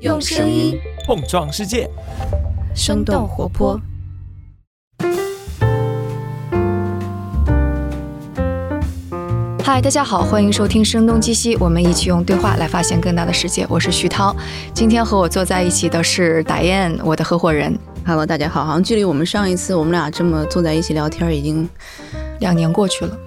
用声音碰撞世界，生动活泼。嗨，大家好，欢迎收听《声东击西》，我们一起用对话来发现更大的世界。我是徐涛，今天和我坐在一起的是打燕，我的合伙人。Hello，大家好，好像距离我们上一次我们俩这么坐在一起聊天已经，两年过去了。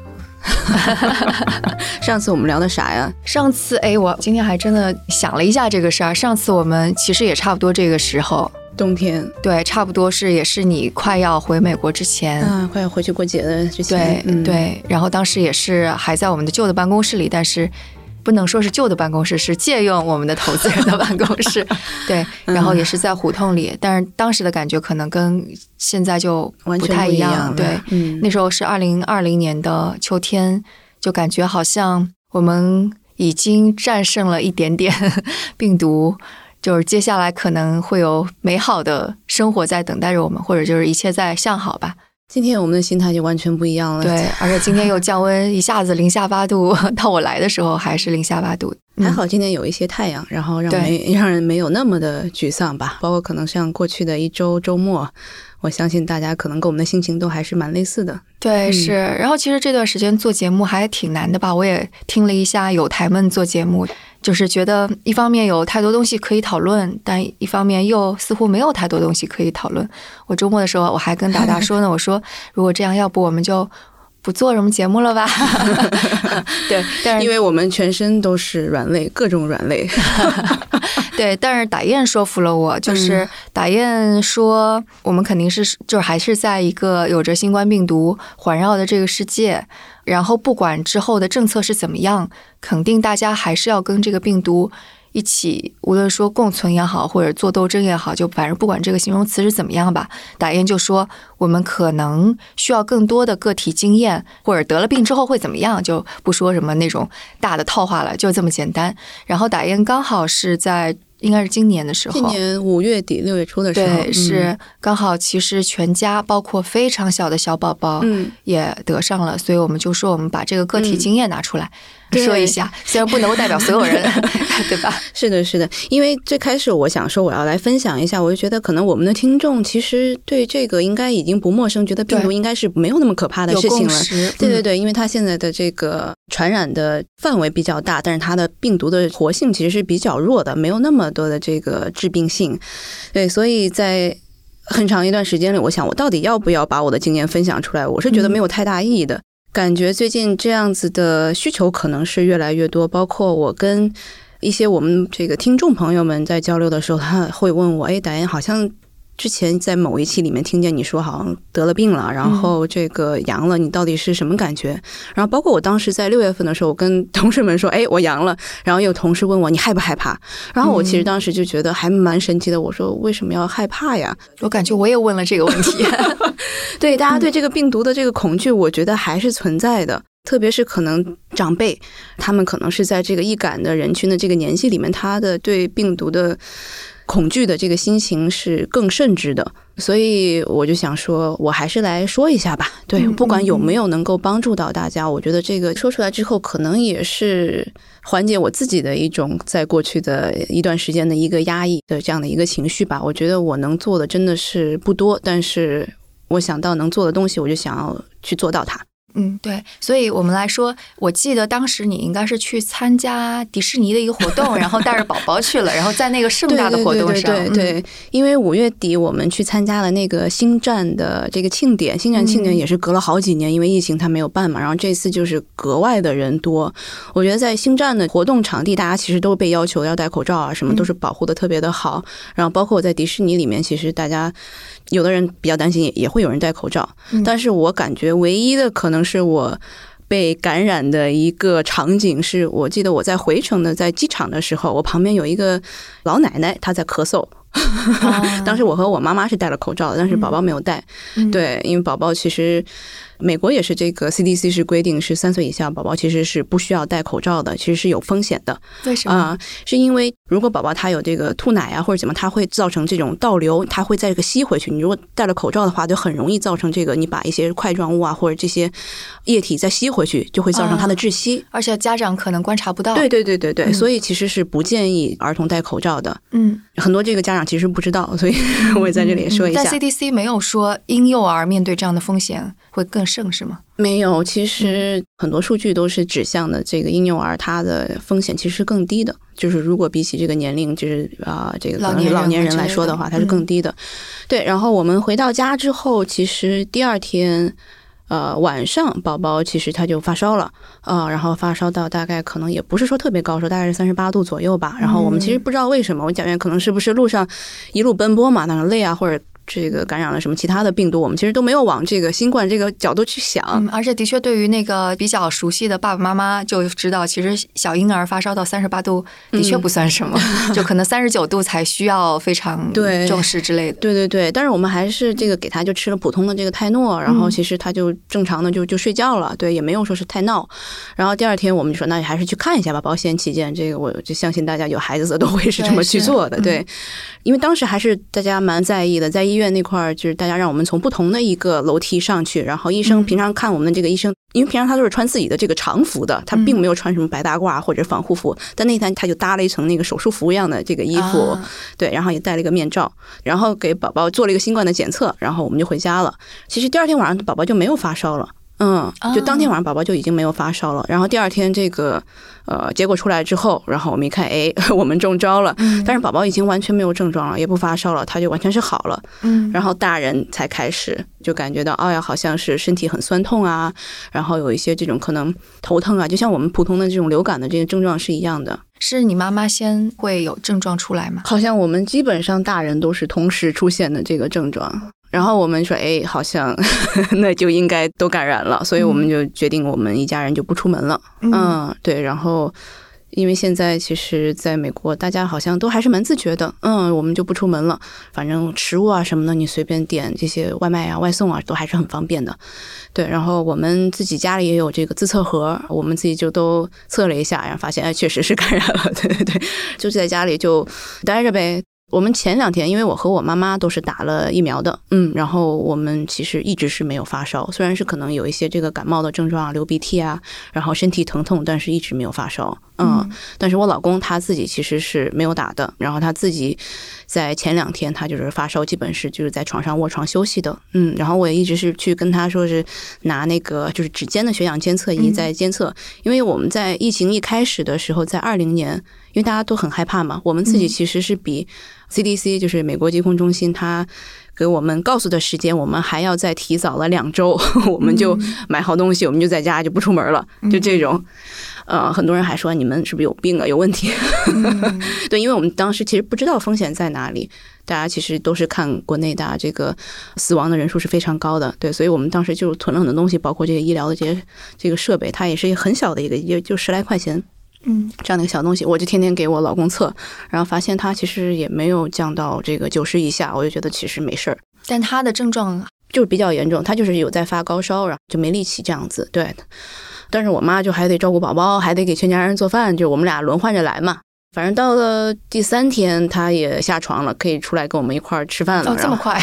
上次我们聊的啥呀？上次哎，我今天还真的想了一下这个事儿。上次我们其实也差不多这个时候，冬天，对，差不多是也是你快要回美国之前，啊，快要回去过节的之前，对、嗯，对。然后当时也是还在我们的旧的办公室里，但是不能说是旧的办公室，是借用我们的投资人的办公室，对。然后也是在胡同里，但是当时的感觉可能跟现在就不太样，一样对。嗯，那时候是二零二零年的秋天，就感觉好像我们已经战胜了一点点病毒，就是接下来可能会有美好的生活在等待着我们，或者就是一切在向好吧。今天我们的心态就完全不一样了，对，而且今天又降温，一下子零下八度，到我来的时候还是零下八度。嗯还好今天有一些太阳，然后让没让人没有那么的沮丧吧。包括可能像过去的一周周末，我相信大家可能跟我们的心情都还是蛮类似的。对，嗯是。然后其实这段时间做节目还挺难的吧？我也听了一下有台们做节目，就是觉得一方面有太多东西可以讨论，但一方面又似乎没有太多东西可以讨论。我周末的时候我还跟达达说呢，我说如果这样，要不我们就不做什么节目了吧？对，但是因为我们全身都是软肋，各种软肋。对，但是打雁说服了我，就是打雁说，我们肯定是就是还是在一个有着新冠病毒环绕的这个世界，然后不管之后的政策是怎么样，肯定大家还是要跟这个病毒。一起，无论说共存也好，或者做斗争也好，就反正不管这个形容词是怎么样吧，打雁就说我们可能需要更多的个体经验，或者得了病之后会怎么样，就不说什么那种大的套话了，就这么简单。然后打雁刚好是在应该是今年的时候，今年五月底六月初的时候，对，嗯。是刚好，其实全家包括非常小的小宝宝嗯，也得上了，所以我们就说我们把这个个体嗯。经验拿出来、对 说一下，虽然不能够代表所有人，对吧？是的，是的，因为最开始我想说我要来分享一下，我就觉得可能我们的听众其实对这个应该已经不陌生，觉得病毒应该是没有那么可怕的事情了。对对对，因为它现在的这个传染的范围比较大，但是它的病毒的活性其实是比较弱的，没有那么多的这个致病性。对，所以在很长一段时间里，我想我到底要不要把我的经验分享出来？我是觉得没有太大意义的。感觉最近这样子的需求可能是越来越多，包括我跟一些我们这个听众朋友们在交流的时候，他会问我：“哎，导演，好像之前在某一期里面听见你说好像得了病了，然后这个阳了，你到底是什么感觉？”然后包括我当时在六月份的时候，我跟同事们说：“哎，我阳了。”然后有同事问我：“你害不害怕？”然后我其实当时就觉得还蛮神奇的，我说：“为什么要害怕呀？”我感觉我也问了这个问题，对大家对这个病毒的这个恐惧，我觉得还是存在的。特别是可能长辈，他们可能是在这个易感的人群的这个年纪里面，他的对病毒的恐惧的这个心情是更甚至的。所以我就想说，我还是来说一下吧。对，嗯不管有没有能够帮助到大家，我觉得这个说出来之后，可能也是缓解我自己的一种在过去的一段时间的一个压抑的这样的一个情绪吧。我觉得我能做的真的是不多，但是我想到能做的东西，我就想要去做到它。嗯，对，所以我们来说，我记得当时你应该是去参加迪士尼的一个活动，然后带着宝宝去了，然后在那个盛大的活动上，对对对对对，因为五月底我们去参加了那个星战的这个庆典，星战庆典嗯也是隔了好几年，因为疫情它没有办嘛，然后这次就是格外的人多。我觉得在星战的活动场地，大家其实都被要求要戴口罩啊，什么都是保护的特别的好。然后包括我在迪士尼里面，其实大家有的人比较担心，也也会有人戴口罩，嗯但是我感觉唯一的可能是我。被感染的一个场景是，我记得我在回程的在机场的时候，我旁边有一个老奶奶，她在咳嗽。啊 当时我和我妈妈是戴了口罩的，但是宝宝没有戴。嗯对，因为宝宝其实美国也是这个 CDC 是规定是三岁以下宝宝其实是不需要戴口罩的，其实是有风险的。为什么？啊、是因为如果宝宝他有这个吐奶啊或者怎么，他会造成这种倒流，他会在这个吸回去。你如果戴了口罩的话，就很容易造成这个你把一些块状物啊或者这些液体再吸回去，就会造成他的窒息。而且家长可能观察不到。对，对对对对，嗯所以其实是不建议儿童戴口罩的。嗯，很多这个家长其实不知道，所以 我也在这里也说一下。但 CDC 没有说婴幼儿面对这样的风险会更甚，是吗？没有，其实很多数据都是指向的这个婴幼儿，他的风险其实是更低的。就是如果比起这个年龄，就是啊、这个老年老年人来说的话，它是更低的。对，然后我们回到家之后，其实第二天。呃，晚上宝宝其实他就发烧了，啊、然后发烧到大概可能也不是说特别高，说大概是三十八度左右吧。然后我们其实不知道为什么，我感觉可能是不是路上一路奔波嘛，那个累啊，或者这个感染了什么其他的病毒，我们其实都没有往这个新冠这个角度去想。嗯，而且的确，对于那个比较熟悉的爸爸妈妈就知道，其实小婴儿发烧到三十八度的确不算什么，就可能三十九度才需要非常对。重视之类的。对对对，但是我们还是这个给他就吃了普通的这个泰诺，然后其实他就正常的就就睡觉了，对，也没有说是太闹。然后第二天我们就说，那你还是去看一下吧，保险起见，这个我就相信大家有孩子的都会是这么去做的，对。对，因为当时还是大家蛮在意的，在医院那块儿就是大家让我们从不同的一个楼梯上去，然后医生嗯平常看我们的这个医生，因为平常他都是穿自己的这个常服的，他并没有穿什么白大褂或者防护服，但那天他就搭了一层那个手术服一样的这个衣服，啊对，然后也戴了一个面罩，然后给宝宝做了一个新冠的检测，然后我们就回家了。其实第二天晚上宝宝就没有发烧了。嗯，就当天晚上宝宝就已经没有发烧了，然后第二天这个呃结果出来之后，然后我们一看，哎，我们中招了，嗯但是宝宝已经完全没有症状了，也不发烧了，他就完全是好了。嗯然后大人才开始就感觉到，哎呀，好像是身体很酸痛啊，然后有一些这种可能头疼啊，就像我们普通的这种流感的这些症状是一样的。是你妈妈先会有症状出来吗？好像我们基本上大人都是同时出现的这个症状。然后我们说，哎，好像 那就应该都感染了，所以我们就决定我们一家人就不出门了。嗯，对。然后，因为现在其实在美国，大家好像都还是蛮自觉的。嗯，我们就不出门了，反正食物啊什么的，你随便点这些外卖啊、外送啊，都还是很方便的。对，然后我们自己家里也有这个自测盒，我们自己就都测了一下，然后发现哎，确实是感染了。对对对，就在家里就待着呗。我们前两天，因为我和我妈妈都是打了疫苗的，嗯，然后我们其实一直是没有发烧，虽然是可能有一些这个感冒的症状啊，流鼻涕啊，然后身体疼痛，但是一直没有发烧，嗯，但是我老公他自己其实是没有打的，然后他自己在前两天他就是发烧，基本是就是在床上卧床休息的，嗯，然后我也一直是去跟他说是拿那个就是指尖的血氧监测仪在监测，因为我们在疫情一开始的时候，在二零年，因为大家都很害怕嘛，我们自己其实是比 CDC 就是美国疾控中心它给我们告诉的时间，我们还要再提早了两周，我们就买好东西，我们就在家就不出门了，就这种。呃，很多人还说你们是不是有病啊，有问题？对，因为我们当时其实不知道风险在哪里，大家其实都是看国内大家这个死亡的人数是非常高的，对，所以我们当时就囤了很多东西，包括这些医疗的这些这个设备，它也是很小的一个，也就十来块钱。嗯，这样的一个小东西，我就天天给我老公测，然后发现他其实也没有降到这个九十以下，我就觉得其实没事儿，但他的症状就是比较严重，他就是有在发高烧，然后就没力气这样子，对。但是我妈就还得照顾宝宝，还得给全家人做饭，就我们俩轮换着来嘛。反正到了第三天，他也下床了，可以出来跟我们一块儿吃饭了。哦，这么快？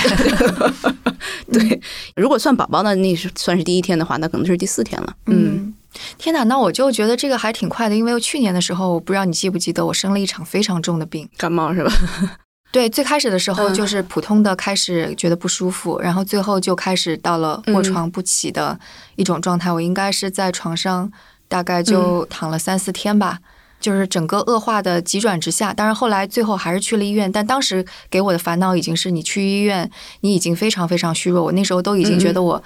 对，如果算宝宝的那是算是第一天的话，那可能是第四天了。嗯，嗯，天哪，那我就觉得这个还挺快的，因为去年的时候，我不知道你记不记得，我生了一场非常重的病。感冒是吧？对，最开始的时候嗯就是普通的开始觉得不舒服，然后最后就开始到了卧床不起的一种状态。我应该是在床上大概就躺了三四天吧。就是整个恶化的急转直下，当然后来最后还是去了医院，但当时给我的烦恼已经是你去医院，你已经非常非常虚弱，我那时候都已经觉得我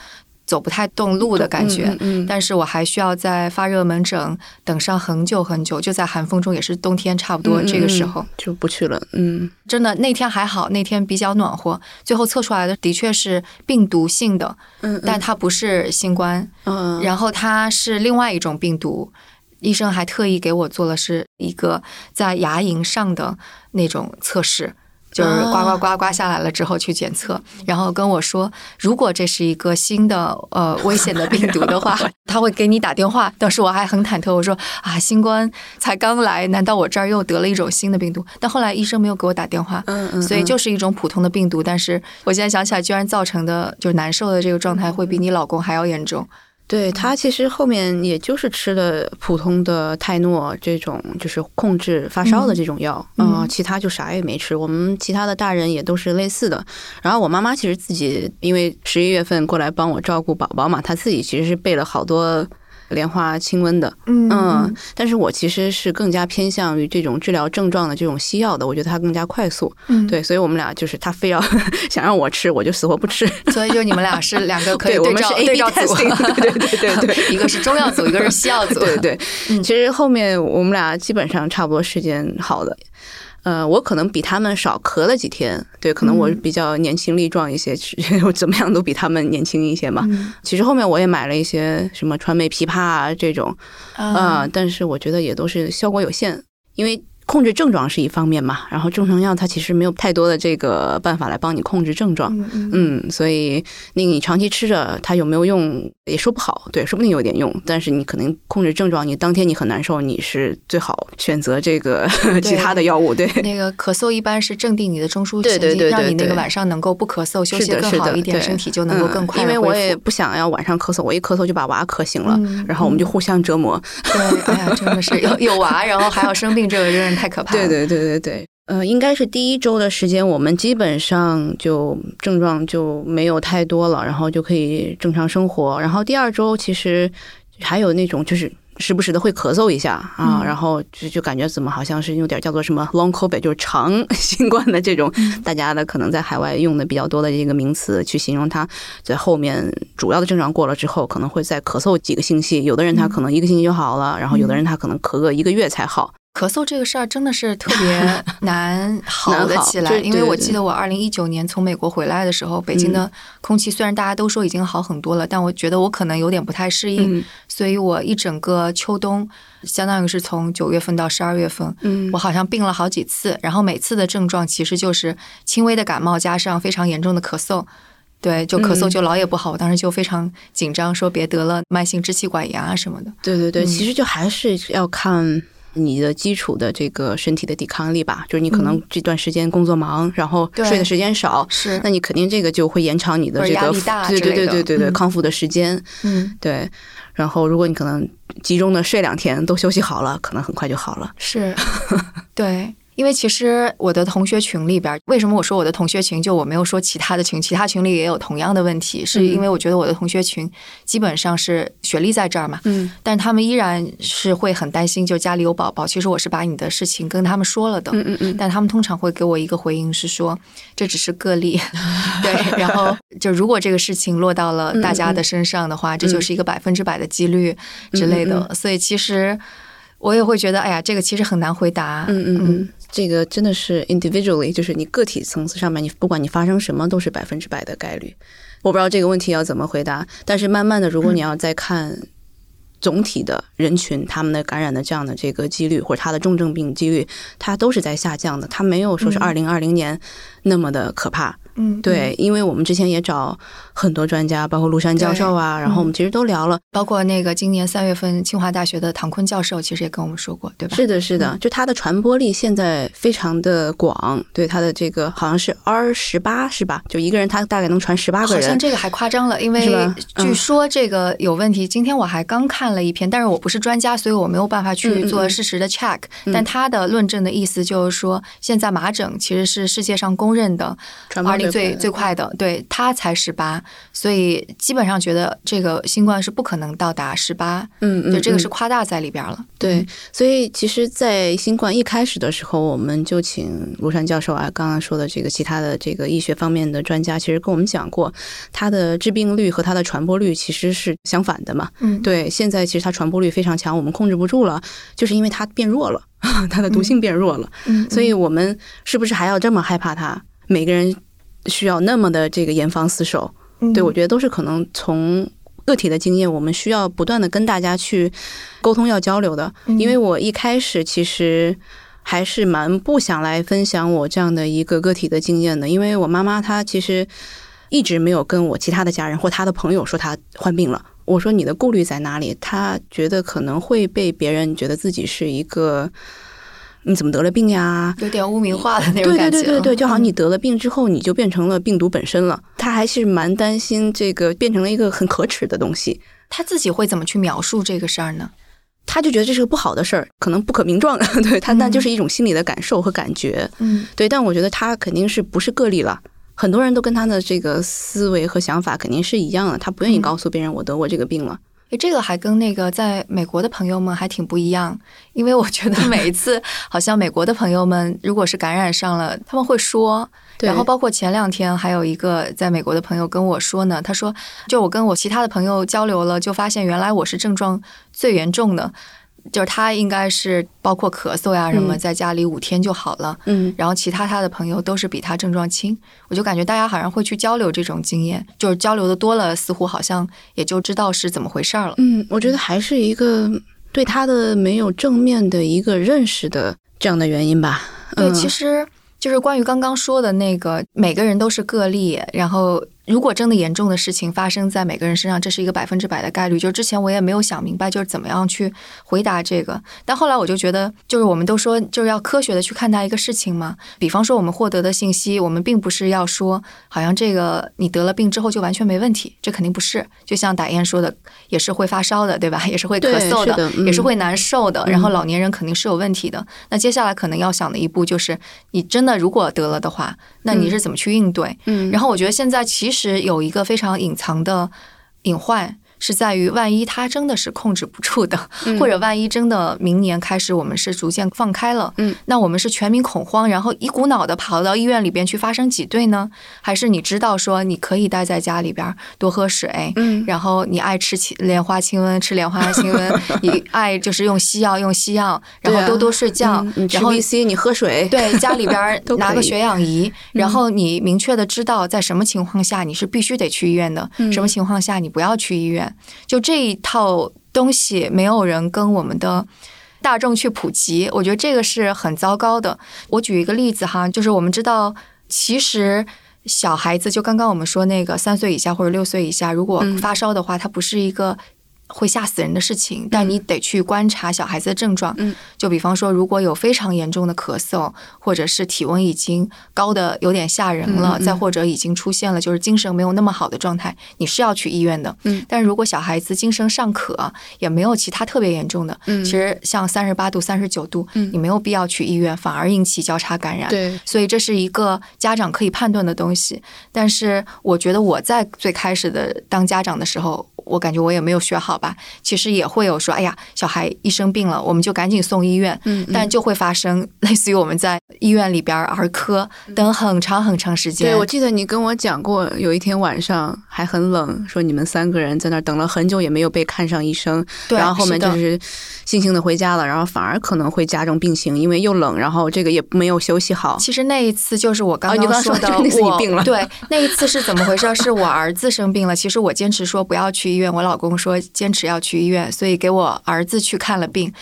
走不太动路的感觉，嗯嗯嗯但是我还需要在发热门诊等上很久很久，就在寒风中，也是冬天差不多这个时候。嗯就不去了。嗯真的那天还好，那天比较暖和，最后测出来的的确是病毒性的，嗯但它不是新冠，嗯然后它是另外一种病毒。医生还特意给我做了是一个在牙龈上的那种测试，就是呱呱呱呱下来了之后去检测，然后跟我说，如果这是一个新的呃危险的病毒的话，他会给你打电话。当时我还很忐忑，我说啊，新冠才刚来，难道我这儿又得了一种新的病毒？但后来医生没有给我打电话，嗯嗯，所以就是一种普通的病毒。但是我现在想起来，居然造成的就是难受的这个状态会比你老公还要严重。对他其实后面也就是吃了普通的泰诺这种，就是控制发烧的这种药，嗯，其他就啥也没吃。我们其他的大人也都是类似的。然后我妈妈其实自己因为十一月份过来帮我照顾宝宝嘛，她自己其实是备了好多。莲花清瘟的，嗯，但是我其实是更加偏向于这种治疗症状的这种西药的，我觉得它更加快速，嗯，对，所以我们俩就是他非要 想让我吃，我就死活不吃，所以就你们俩是两个可以 对照对照组，对对对对对，一个是中药组，一个是西药组，对对，其实后面我们俩基本上差不多时间好的。呃，我可能比他们少咳了几天，对，可能我比较年轻力壮一些，我怎么样都比他们年轻一些嘛。其实后面我也买了一些什么川贝枇杷啊这种，啊，但是我觉得也都是效果有限，因为。控制症状是一方面嘛，然后中成药它其实没有太多的这个办法来帮你控制症状，嗯，所以那个你长期吃着它有没有用也说不好，对，说不定有点用，但是你可能控制症状，你当天你很难受，你是最好选择这个 其他的药物，对。那个咳嗽一般是镇定你的中枢神经，让你那个晚上能够不咳嗽，休息更好一点，身体就能够更快。因为我也不想要晚上咳嗽，我一咳嗽就把娃咳醒了，然后我们就互相折磨。对，哎呀，真的是有有娃，然后还要生病，这个真是。太可怕！对对对对对，呃，应该是第一周的时间，我们基本上就症状就没有太多了，然后就可以正常生活。然后第二周其实还有那种，就是时不时的会咳嗽一下啊，然后就就感觉怎么好像是有点叫做什么 long covid，就是长 新冠的这种，大家的可能在海外用的比较多的这个名词去形容它。在后面主要的症状过了之后，可能会再咳嗽几个星期，有的人他可能一个星期就好了，然后有的人他可能咳个一个月才好。咳嗽这个事儿真的是特别 难好的起来，因为我记得我二零一九年从美国回来的时候，北京的空气虽然大家都说已经好很多了，但我觉得我可能有点不太适应，所以我一整个秋冬，相当于是从九月份到十二月份，我好像病了好几次，然后每次的症状其实就是轻微的感冒加上非常严重的咳嗽，对，就咳嗽就老也不好，我当时就非常紧张，说别得了慢性支气管炎啊什么的。对对对，其实就还是要看。你的基础的这个身体的抵抗力吧，就是你可能这段时间工作忙，然后睡的时间少，是，那你肯定这个就会延长你的这个对对对对对对康复的时间，嗯，对。然后如果你可能集中的睡两天，都休息好了，可能很快就好了。是，对。因为其实我的同学群里边，为什么我说我的同学群？就我没有说其他的群，其他群里也有同样的问题，是因为我觉得我的同学群基本上是学历在这儿嘛，嗯，但是他们依然是会很担心，就家里有宝宝。其实我是把你的事情跟他们说了的，嗯嗯嗯，但他们通常会给我一个回应是说这只是个例，对，然后就如果这个事情落到了大家的身上的话，这就是一个百分之百的几率之类的。所以其实我也会觉得，哎呀，这个其实很难回答，嗯嗯嗯。这个真的是 individually，就是你个体层次上面，你不管你发生什么，都是百分之百的概率。我不知道这个问题要怎么回答，但是慢慢的，如果你要再看总体的人群，他们的感染的这样的这个几率，或者他的重症病几率，它都是在下降的，它没有说是二零二零年那么的可怕。嗯，对，因为我们之前也找很多专家，包括陆山教授啊，然后我们其实都聊了，包括那个今年三月份清华大学的唐坤教授，其实也跟我们说过，对吧？是的，是的，就它的传播力现在非常的广，对它的这个好像是 R 十八是吧？就一个人他大概能传十八个人，好像这个还夸张了，因为据说这个有问题。今天我还刚看了一篇，但是我不是专家，所以我没有办法去做事实的 check。但他的论证的意思就是说，现在麻疹其实是世界上公认的传播力。最最快的，对他才十八，所以基本上觉得这个新冠是不可能到达十八，嗯嗯，就这个是夸大在里边了。对，所以其实，在新冠一开始的时候，我们就请庐山教授啊，刚刚说的这个其他的这个医学方面的专家，其实跟我们讲过，它的致病率和它的传播率其实是相反的嘛。嗯，对，现在其实它传播率非常强，我们控制不住了，就是因为它变弱了，它的毒性变弱了。嗯，所以我们是不是还要这么害怕它？每个人。需要那么的这个严防死守，对我觉得都是可能从个体的经验，我们需要不断的跟大家去沟通要交流的。因为我一开始其实。还是蛮不想来分享我这样的一个个体的经验的，因为我妈妈她其实一直没有跟我其他的家人或她的朋友说她患病了。我说你的顾虑在哪里？她觉得可能会被别人觉得自己是一个你怎么得了病呀？有点污名化的那种感觉。对对对对对，就好像你得了病之后，你就变成了病毒本身了。他还是蛮担心这个变成了一个很可耻的东西。他自己会怎么去描述这个事儿呢？他就觉得这是个不好的事儿，可能不可名状的。对他，那就是一种心理的感受和感觉。嗯，对。但我觉得他肯定是不是个例了，很多人都跟他的这个思维和想法肯定是一样的。他不愿意告诉别人我得过这个病了。诶，这个还跟那个在美国的朋友们还挺不一样，因为我觉得每一次 好像美国的朋友们如果是感染上了，他们会说。然后包括前两天还有一个在美国的朋友跟我说呢，他说，就我跟我其他的朋友交流了，就发现原来我是症状最严重的，就是他应该是包括咳嗽呀什么，在家里五天就好了。嗯，然后其他他的朋友都是比他症状轻，我就感觉大家好像会去交流这种经验，就是交流的多了，似乎好像也就知道是怎么回事儿了。嗯，我觉得还是一个对他的没有正面的一个认识的这样的原因吧。对，其实。就是关于刚刚说的那个，每个人都是个例，然后。如果真的严重的事情发生在每个人身上，这是一个百分之百的概率。就是之前我也没有想明白，就是怎么样去回答这个。但后来我就觉得，就是我们都说就是要科学的去看待一个事情嘛。比方说，我们获得的信息，我们并不是要说，好像这个你得了病之后就完全没问题，这肯定不是。就像打燕说的，也是会发烧的，对吧？也是会咳嗽的，也是会难受的。然后老年人肯定是有问题的。那接下来可能要想的一步就是，你真的如果得了的话，那你是怎么去应对？嗯。然后我觉得现在其实。是有一个非常隐藏的隐患。是在于，万一他真的是控制不住的，或者万一真的明年开始我们是逐渐放开了，嗯，那我们是全民恐慌，然后一股脑的跑到医院里边去发生挤兑呢？还是你知道说你可以待在家里边多喝水，嗯，然后你爱吃青莲花清瘟吃莲花 清瘟，你爱就是用西药用西药，然后多多睡觉，然后 B C 你喝水，对，家里边 拿个血氧仪，然后你明确的知道在什么情况下你是必须得去医院的，什么情况下你不要去医院。就这一套东西，没有人跟我们的大众去普及，我觉得这个是很糟糕的。我举一个例子哈，就是我们知道，其实小孩子，就刚刚我们说那个三岁以下或者六岁以下，如果发烧的话，它不是一个。会吓死人的事情，但你得去观察小孩子的症状。嗯，就比方说，如果有非常严重的咳嗽，或者是体温已经高的有点吓人了，再或者已经出现了就是精神没有那么好的状态，你是要去医院的。嗯，但是如果小孩子精神尚可，也没有其他特别严重的，嗯，其实像三十八度、三十九度，嗯，你没有必要去医院，反而引起交叉感染。对，所以这是一个家长可以判断的东西。但是我觉得我在最开始的当家长的时候。我感觉我也没有学好吧，其实也会有说，哎呀，小孩一生病了，我们就赶紧送医院，嗯，但就会发生类似于我们在医院里边儿科等很长很长时间。对，我记得你跟我讲过，有一天晚上还很冷，说你们三个人在那儿等了很久，也没有被看上医生，然后后面就是悻悻的回家了，然后反而可能会加重病情，因为又冷，然后这个也没有休息好。其实那一次就是我刚刚说的，那次你病了。对，那一次是怎么回事？是我儿子生病了，其实我坚持说不要去医院，我老公说坚持要去医院，所以给我儿子去看了病，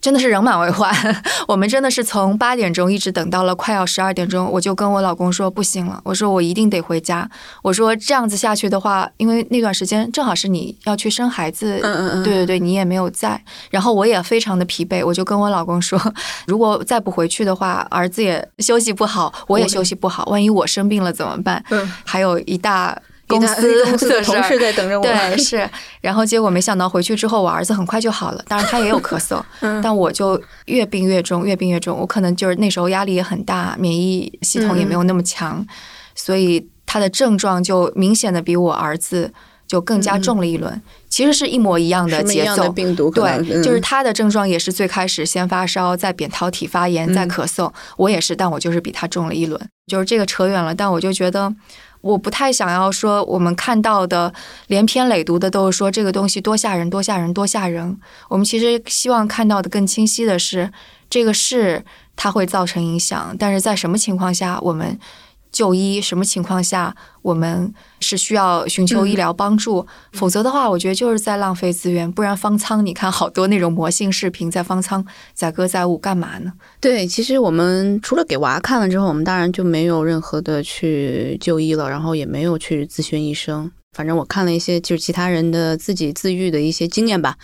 真的是人满为患。我们真的是从八点钟一直等到了快要十二点钟，我就跟我老公说不行了，我说我一定得回家。我说这样子下去的话，因为那段时间正好是你要去生孩子，嗯嗯嗯，对对对，你也没有在，然后我也非常的疲惫，我就跟我老公说，如果再不回去的话，儿子也休息不好，我也休息不好，万一我生病了怎么办？嗯，还有一大。公司公司的 同事在等着我，对，是。然后结果没想到回去之后，我儿子很快就好了。当然他也有咳嗽，但我就越病越重，越病越重。我可能就是那时候压力也很大，免疫系统也没有那么强，所以他的症状就明显的比我儿子就更加重了一轮。其实是一模一样的节奏，病毒对，就是他的症状也是最开始先发烧，再扁桃体发炎，再咳嗽。我也是，但我就是比他重了一轮。就是这个扯远了，但我就觉得。我不太想要说，我们看到的连篇累牍的都是说这个东西多吓人，多吓人，多吓人。我们其实希望看到的更清晰的是，这个事它会造成影响，但是在什么情况下我们就医，什么情况下我们是需要寻求医疗帮助，否则的话，我觉得就是在浪费资源。不然方舱，你看好多那种魔性视频，在方舱载歌载舞干嘛呢？对，其实我们除了给娃看了之后，我们当然就没有任何的去就医了，然后也没有去咨询医生。反正我看了一些就是其他人的自己自愈的一些经验吧，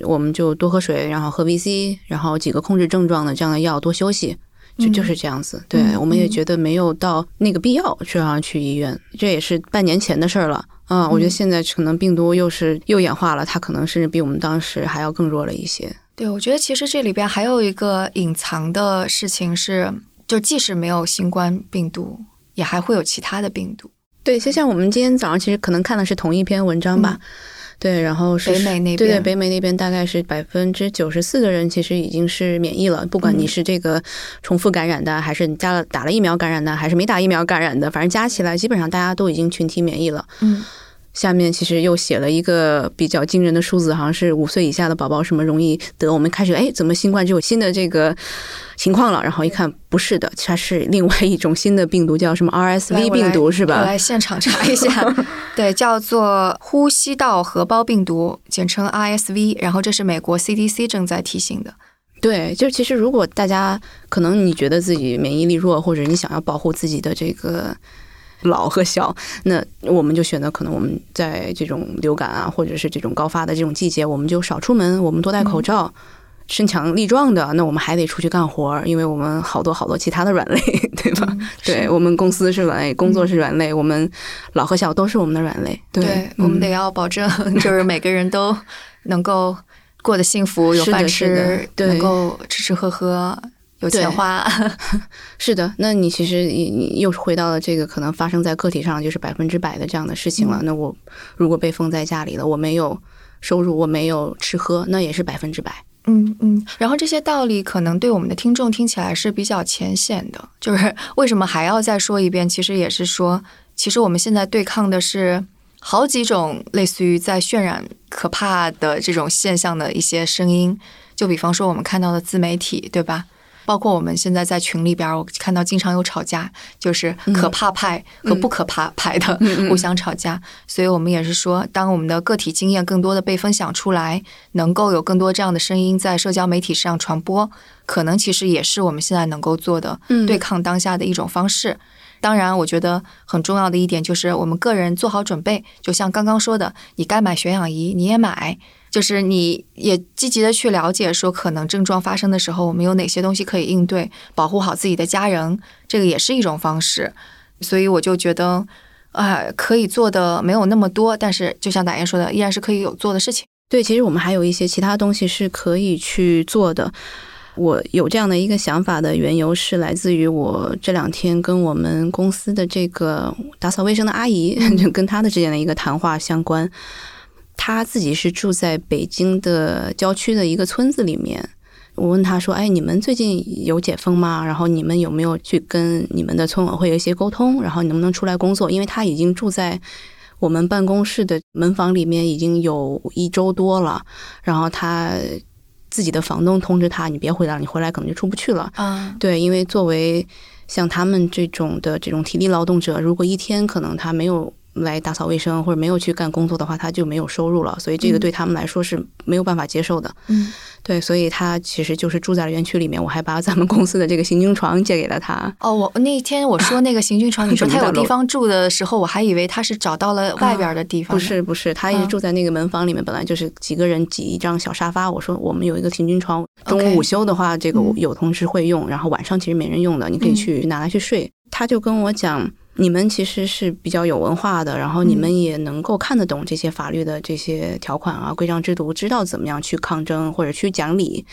我们就多喝水，然后喝 VC，然后几个控制症状的这样的药，多休息。就就是这样子，对，我们也觉得没有到那个必要去让去医院，这也是半年前的事儿了。嗯，我觉得现在可能病毒又是又演化了，它可能甚至比我们当时还要更弱了一些。对，我觉得其实这里边还有一个隐藏的事情是，就即使没有新冠病毒，也还会有其他的病毒。对，就像我们今天早上其实可能看的是同一篇文章吧。对，然后是北美那边，对对，北美那边大概是百分之九十四的人其实已经是免疫了，不管你是这个重复感染的，还是你加了打了疫苗感染的，还是没打疫苗感染的，反正加起来基本上大家都已经群体免疫了。嗯。下面其实又写了一个比较惊人的数字，好像是五岁以下的宝宝什么容易得。我们开始哎，怎么新冠就有新的这个情况了？然后一看不是的，它是另外一种新的病毒，叫什么 RSV 病毒是吧？我来现场查一下，对，叫做呼吸道合胞病毒，简称 RSV。然后这是美国 CDC 正在提醒的。对，就其实如果大家可能你觉得自己免疫力弱，或者你想要保护自己的这个。老和小，那我们就选择可能我们在这种流感啊，或者是这种高发的这种季节，我们就少出门，我们多戴口罩，身强力壮的。那我们还得出去干活，因为我们好多好多其他的软 肋，对吧？对我们公司是软肋，工作是软肋，我们老和小都是我们的软肋。对，我们得要保证，就是每个人都能够过得幸福，有饭吃，能够吃吃喝喝。有钱花，是的。那你其实你你又回到了这个可能发生在个体上就是百分之百的这样的事情了。那我如果被封在家里了，我没有收入，我没有吃喝，那也是百分之百。嗯嗯。然后这些道理可能对我们的听众听起来是比较浅显的，就是 为什么还要再说一遍？其实也是说，其实我们现在对抗的是好几种类似于在渲染可怕的这种现象的一些声音。就比方说我们看到的自媒体，对吧？包括我们现在在群里边，我看到经常有吵架，就是可怕派和不可怕派的互相吵架。所以我们也是说，当我们的个体经验更多的被分享出来，能够有更多这样的声音在社交媒体上传播，可能其实也是我们现在能够做的对抗当下的一种方式。当然，我觉得很重要的一点就是我们个人做好准备，就像刚刚说的，你该买血氧仪你也买。就是你也积极的去了解，说可能症状发生的时候，我们有哪些东西可以应对，保护好自己的家人，这个也是一种方式。所以我就觉得，啊，可以做的没有那么多，但是就像打燕说的，依然是可以有做的事情。对，其实我们还有一些其他东西是可以去做的。我有这样的一个想法的缘由是来自于我这两天跟我们公司的这个打扫卫生的阿姨，跟她的之间的一个谈话相关。他自己是住在北京的郊区的一个村子里面。我问他说：“哎，你们最近有解封吗？然后你们有没有去跟你们的村委会有一些沟通？然后你能不能出来工作？因为他已经住在我们办公室的门房里面已经有一周多了。然后他自己的房东通知他：你别回来了，你回来可能就出不去了。啊，对，因为作为像他们这种的这种体力劳动者，如果一天可能他没有。来打扫卫生或者没有去干工作的话，他就没有收入了，所以这个对他们来说是没有办法接受的。嗯，对，所以他其实就是住在了园区里面。我还把咱们公司的这个行军床借给了他。哦，我那天我说那个行军床，你说他有地方住的时候，我还以为他是找到了外边的地方。不是不是，他一直住在那个门房里面，本来就是几个人挤一张小沙发。我说我们有一个行军床，中午午休的话，这个有同事会用，然后晚上其实没人用的，你可以去拿来去睡。他就跟我讲。你们其实是比较有文化的，然后你们也能够看得懂这些法律的这些条款啊、规章制度，知道怎么样去抗争或者去讲理。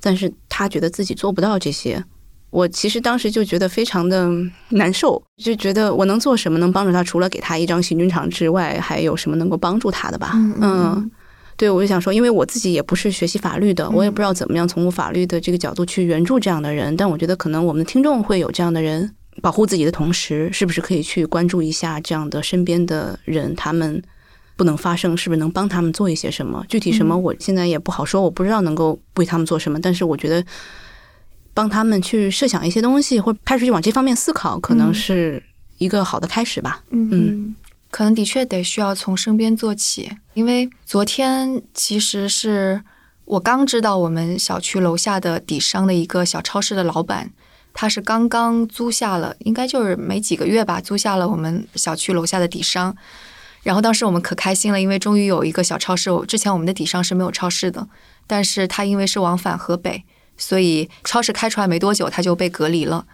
但是他觉得自己做不到这些。我其实当时就觉得非常的难受，就觉得我能做什么能帮助他？除了给他一张行军床之外，还有什么能够帮助他的吧？嗯，对，我就想说，因为我自己也不是学习法律的，我也不知道怎么样从法律的这个角度去援助这样的人。但我觉得可能我们的听众会有这样的人。保护自己的同时，是不是可以去关注一下这样的身边的人？他们不能发声，是不是能帮他们做一些什么？具体什么，我现在也不好说，我不知道能够为他们做什么。但是我觉得，帮他们去设想一些东西，或开始去往这方面思考，可能是。一个好的开始吧。嗯嗯，可能的确得需要从身边做起，因为昨天其实是我刚知道我们小区楼下的底商的一个小超市的老板，他是刚刚租下了，应该就是没几个月吧，租下了我们小区楼下的底商。然后当时我们可开心了，因为终于有一个小超市。之前我们的底商是没有超市的，但是他因为是往返河北，所以超市开出来没多久他就被隔离了。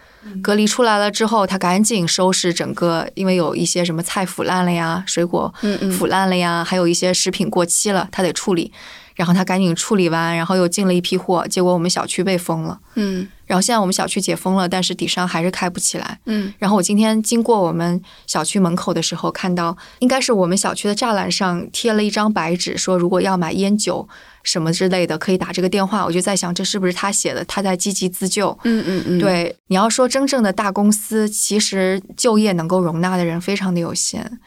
隔离出来了之后，他赶紧收拾整个，因为有一些什么菜腐烂了呀，水果腐烂了呀，还有一些食品过期了，他得处理。然后他赶紧处理完，然后又进了一批货，结果我们小区被封了。嗯，然后现在我们小区解封了，但是底商还是开不起来。嗯，然后我今天经过我们小区门口的时候，看到应该是我们小区的栅栏上贴了一张白纸，说如果要买烟酒什么之类的，可以打这个电话。我就在想，这是不是他写的？他在积极自救。嗯嗯嗯，对，你要说真正的大公司，其实就业能够容纳的人非常的有限，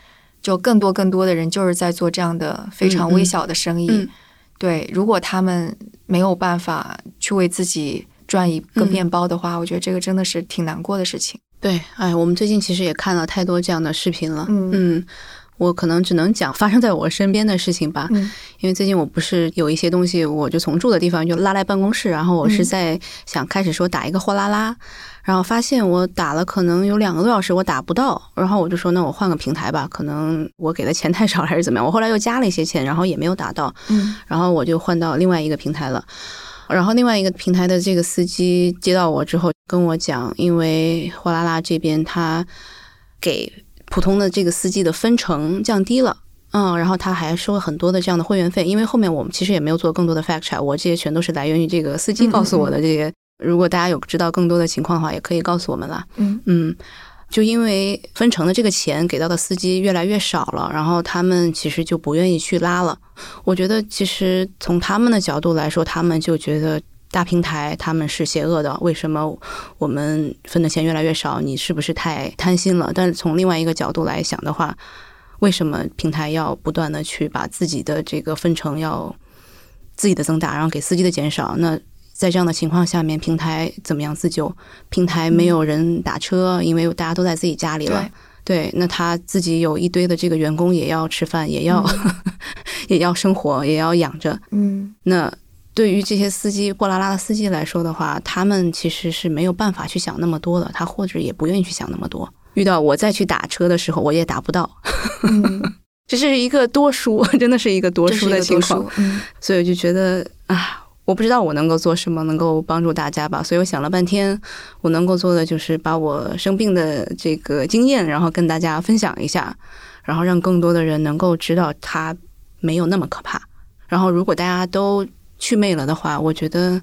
就更多更多的人就是在做这样的非常微小的生意。对，如果他们没有办法去为自己赚一个面包的话，我觉得这个真的是挺难过的事情。对，哎，我们最近其实也看了太多这样的视频了。嗯，我可能只能讲发生在我身边的事情吧。嗯，因为最近我不是有一些东西，我就从住的地方就拉来办公室，然后我是在想开始说打一个货拉拉。然后发现我打了可能有两个多小时，我打不到。然后我就说，那我换个平台吧。可能我给的钱太少，还是怎么样？我后来又加了一些钱，然后也没有打到。嗯，然后我就换到另外一个平台了。然后另外一个平台的这个司机接到我之后跟我讲，因为货拉拉这边他给普通的这个司机的分成降低了，嗯，然后他还收了很多的这样的会员费。因为后面我们其实也没有做更多的 fact check，我这些全都是来源于这个司机告诉我的这些。如果大家有知道更多的情况的话，也可以告诉我们啦。嗯嗯，就因为分成的这个钱给到的司机越来越少了，然后他们其实就不愿意去拉了。我觉得其实从他们的角度来说，他们就觉得大平台他们是邪恶的。为什么我们分的钱越来越少？你是不是太贪心了？但是从另外一个角度来想的话，为什么平台要不断的去把自己的这个分成要自己的增大，然后给司机的减少？那在这样的情况下面，平台怎么样自救？平台没有人打车，因为大家都在自己家里了。对，那他自己有一堆的这个员工，也要吃饭，也要 也要生活，也要养着。嗯，那对于这些司机货拉拉的司机来说的话，他们其实是没有办法去想那么多的，他或者也不愿意去想那么多。遇到我再去打车的时候，我也打不到。这是一个多输，真的是一个多输的情况。所以我就觉得啊。我不知道我能够做什么能够帮助大家吧，所以我想了半天，我能够做的就是把我生病的这个经验，然后跟大家分享一下，然后让更多的人能够知道它没有那么可怕。然后如果大家都祛魅了的话，我觉得。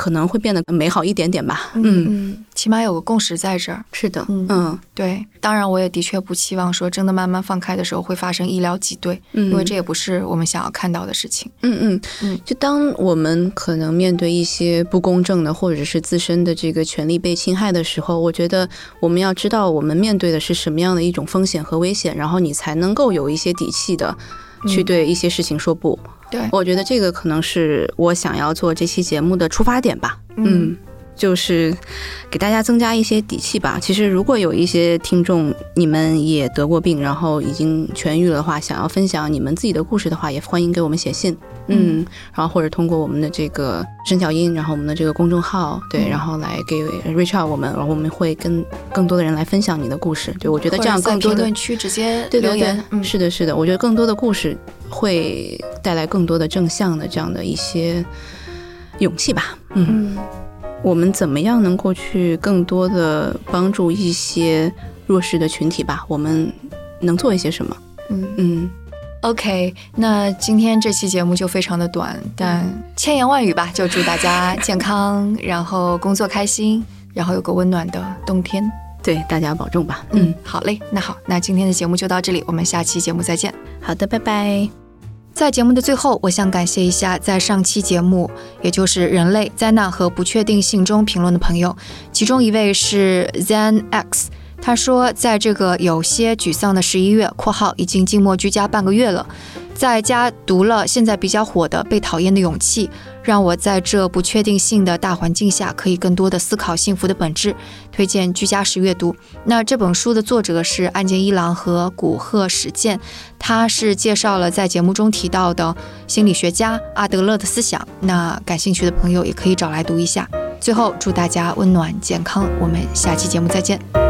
可能会变得美好一点点吧，嗯嗯，起码有个共识在这儿。是的，嗯，对。当然，我也的确不期望说真的慢慢放开的时候会发生医疗挤兑，因为这也不是我们想要看到的事情。嗯嗯嗯。就当我们可能面对一些不公正的或者是自身的这个权利被侵害的时候，我觉得我们要知道我们面对的是什么样的一种风险和危险，然后你才能够有一些底气的去对一些事情说不。对，我觉得这个可能是我想要做这期节目的出发点吧。嗯，就是给大家增加一些底气吧。其实，如果有一些听众你们也得过病，然后已经痊愈了的话，想要分享你们自己的故事的话，也欢迎给我们写信。嗯，然后或者通过我们的这个声小音，然后我们的这个公众号，对，然后来给 reach out 我们，然后我们会跟更多的人来分享你的故事。对我觉得这样更多的评论区直接留言，是的，是的，我觉得更多的故事。会带来更多的正向的这样的一些勇气吧。嗯，我们怎么样能够去更多的帮助一些弱势的群体吧？我们能做一些什么？嗯嗯。OK，那今天这期节目就非常的短，但千言万语吧，就祝大家健康，然后工作开心，然后有个温暖的冬天。对，大家保重吧。嗯，好嘞，那好，那今天的节目就到这里，我们下期节目再见。好的，拜拜。在节目的最后，我想感谢一下在上期节目，也就是人类灾难和不确定性中评论的朋友，其中一位是 Zen X，他说，在这个有些沮丧的十一月（括号已经静默居家半个月了）。在家读了现在比较火的《被讨厌的勇气》，让我在这不确定性的大环境下，可以更多的思考幸福的本质。推荐居家时阅读。那这本书的作者是岸见一郎和古贺史健，他是介绍了在节目中提到的心理学家阿德勒的思想。那感兴趣的朋友也可以找来读一下。最后，祝大家温暖健康，我们下期节目再见。